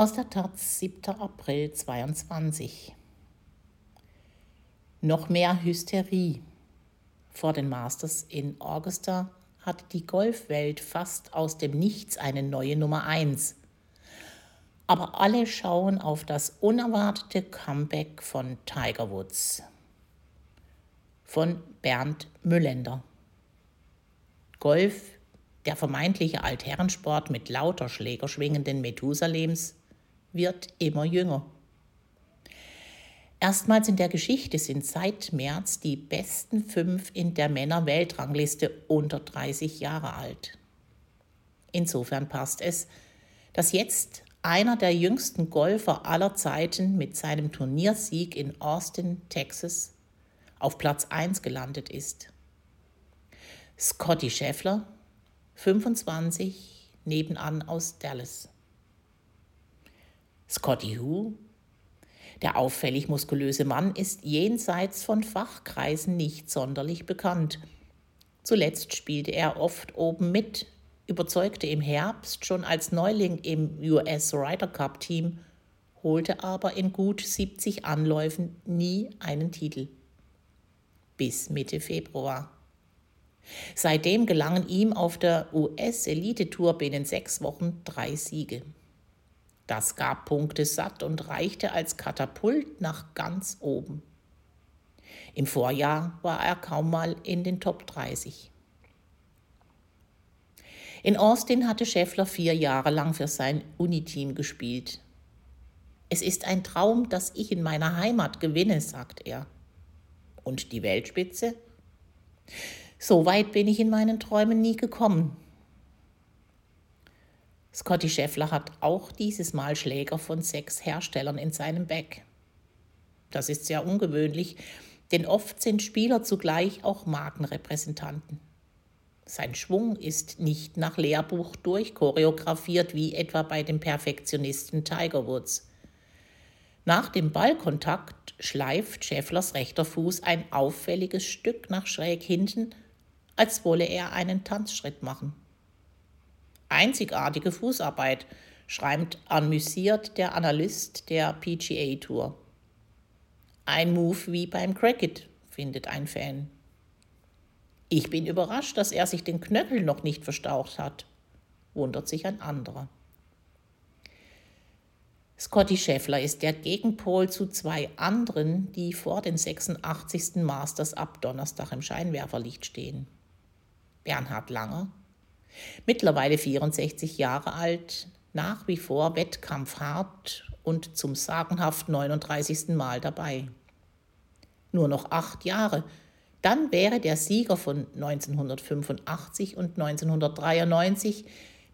Aus der Taz, 7. April 22. Noch mehr Hysterie. Vor den Masters in Augusta hat die Golfwelt fast aus dem Nichts eine neue Nummer 1. Aber alle schauen auf das unerwartete Comeback von Tiger Woods. Von Bernd Müllender. Golf, der vermeintliche Altherrensport mit lauter schlägerschwingenden Methusalems, wird immer jünger. Erstmals in der Geschichte sind seit März die besten fünf in der Männer-Weltrangliste unter 30 Jahre alt. Insofern passt es, dass jetzt einer der jüngsten Golfer aller Zeiten mit seinem Turniersieg in Austin, Texas, auf Platz 1 gelandet ist. Scotty Scheffler, 25, nebenan aus Dallas. Scotty Hu, der auffällig muskulöse Mann, ist jenseits von Fachkreisen nicht sonderlich bekannt. Zuletzt spielte er oft oben mit, überzeugte im Herbst schon als Neuling im US Ryder Cup Team, holte aber in gut 70 Anläufen nie einen Titel. Bis Mitte Februar. Seitdem gelangen ihm auf der US-Elite-Tour binnen sechs Wochen drei Siege. Das gab Punkte satt und reichte als Katapult nach ganz oben. Im Vorjahr war er kaum mal in den Top 30. In Austin hatte Schäffler vier Jahre lang für sein Uniteam gespielt. Es ist ein Traum, dass ich in meiner Heimat gewinne, sagt er. Und die Weltspitze? So weit bin ich in meinen Träumen nie gekommen. Scotty Scheffler hat auch dieses Mal Schläger von sechs Herstellern in seinem Bag. Das ist sehr ungewöhnlich, denn oft sind Spieler zugleich auch Markenrepräsentanten. Sein Schwung ist nicht nach Lehrbuch durchchoreografiert wie etwa bei dem Perfektionisten Tiger Woods. Nach dem Ballkontakt schleift Schefflers rechter Fuß ein auffälliges Stück nach schräg hinten, als wolle er einen Tanzschritt machen einzigartige Fußarbeit, schreibt amüsiert der Analyst der PGA Tour. Ein Move wie beim Cricket, findet ein Fan. Ich bin überrascht, dass er sich den Knöchel noch nicht verstaucht hat, wundert sich ein anderer. Scotty Scheffler ist der Gegenpol zu zwei anderen, die vor den 86. Masters ab Donnerstag im Scheinwerferlicht stehen. Bernhard Langer Mittlerweile 64 Jahre alt, nach wie vor wettkampfhart und zum sagenhaft 39. Mal dabei. Nur noch acht Jahre, dann wäre der Sieger von 1985 und 1993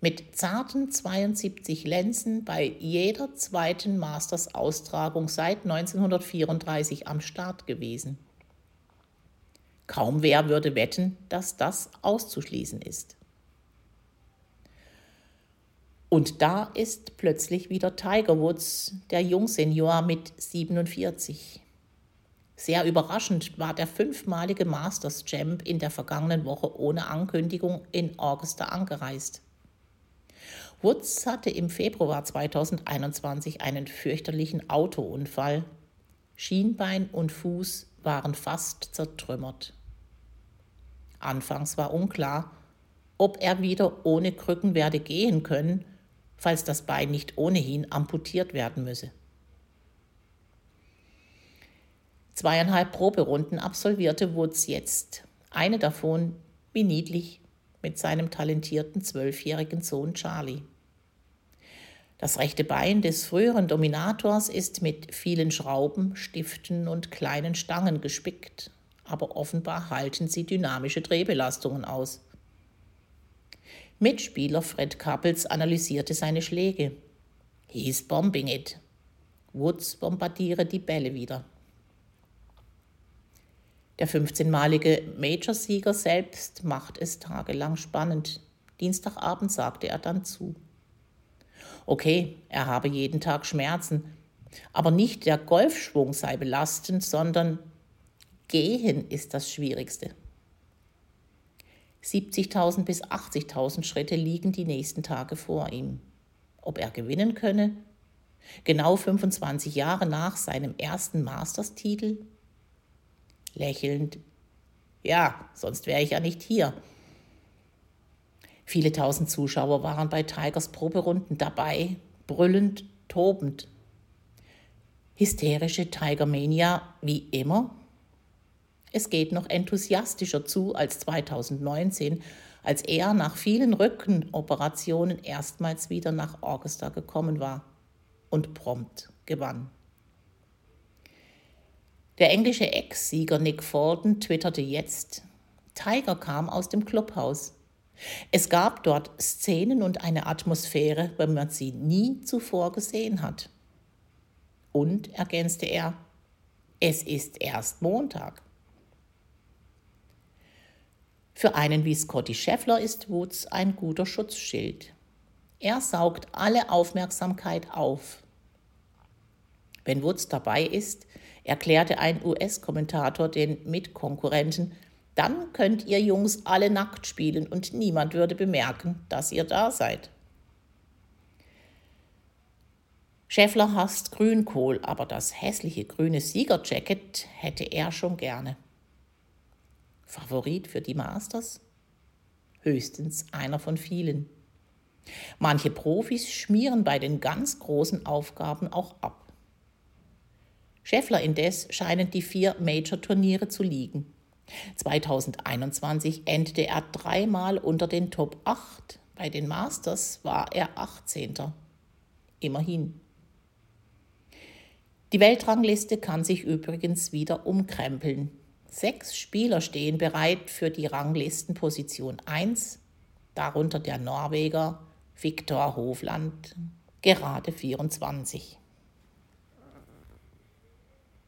mit zarten 72 Lenzen bei jeder zweiten Masters-Austragung seit 1934 am Start gewesen. Kaum wer würde wetten, dass das auszuschließen ist. Und da ist plötzlich wieder Tiger Woods, der Jungsenior mit 47. Sehr überraschend war der fünfmalige Masters Champ in der vergangenen Woche ohne Ankündigung in Augusta angereist. Woods hatte im Februar 2021 einen fürchterlichen Autounfall. Schienbein und Fuß waren fast zertrümmert. Anfangs war unklar, ob er wieder ohne Krücken werde gehen können falls das Bein nicht ohnehin amputiert werden müsse. Zweieinhalb Proberunden absolvierte Woods jetzt, eine davon wie niedlich mit seinem talentierten zwölfjährigen Sohn Charlie. Das rechte Bein des früheren Dominators ist mit vielen Schrauben, Stiften und kleinen Stangen gespickt, aber offenbar halten sie dynamische Drehbelastungen aus. Mitspieler Fred Couples analysierte seine Schläge. He's bombing it. Woods bombardiere die Bälle wieder. Der 15-malige Major-Sieger selbst macht es tagelang spannend. Dienstagabend sagte er dann zu. Okay, er habe jeden Tag Schmerzen, aber nicht der Golfschwung sei belastend, sondern Gehen ist das Schwierigste. 70.000 bis 80.000 Schritte liegen die nächsten Tage vor ihm. Ob er gewinnen könne? Genau 25 Jahre nach seinem ersten Masters-Titel? Lächelnd, ja, sonst wäre ich ja nicht hier. Viele tausend Zuschauer waren bei Tigers Proberunden dabei, brüllend, tobend. Hysterische Tigermania wie immer? Es geht noch enthusiastischer zu als 2019, als er nach vielen Rückenoperationen erstmals wieder nach Augusta gekommen war und prompt gewann. Der englische Ex-Sieger Nick Fulton twitterte jetzt, Tiger kam aus dem Clubhaus. Es gab dort Szenen und eine Atmosphäre, wenn man sie nie zuvor gesehen hat. Und, ergänzte er, es ist erst Montag. Für einen wie Scotty Scheffler ist Woods ein guter Schutzschild. Er saugt alle Aufmerksamkeit auf. Wenn Woods dabei ist, erklärte ein US-Kommentator den Mitkonkurrenten, dann könnt ihr Jungs alle nackt spielen und niemand würde bemerken, dass ihr da seid. Schäffler hasst Grünkohl, aber das hässliche grüne Siegerjacket hätte er schon gerne. Favorit für die Masters? Höchstens einer von vielen. Manche Profis schmieren bei den ganz großen Aufgaben auch ab. Scheffler indes scheinen die vier Major-Turniere zu liegen. 2021 endete er dreimal unter den Top 8. Bei den Masters war er 18. Immerhin. Die Weltrangliste kann sich übrigens wieder umkrempeln. Sechs Spieler stehen bereit für die Ranglistenposition 1, darunter der Norweger Viktor Hovland, gerade 24.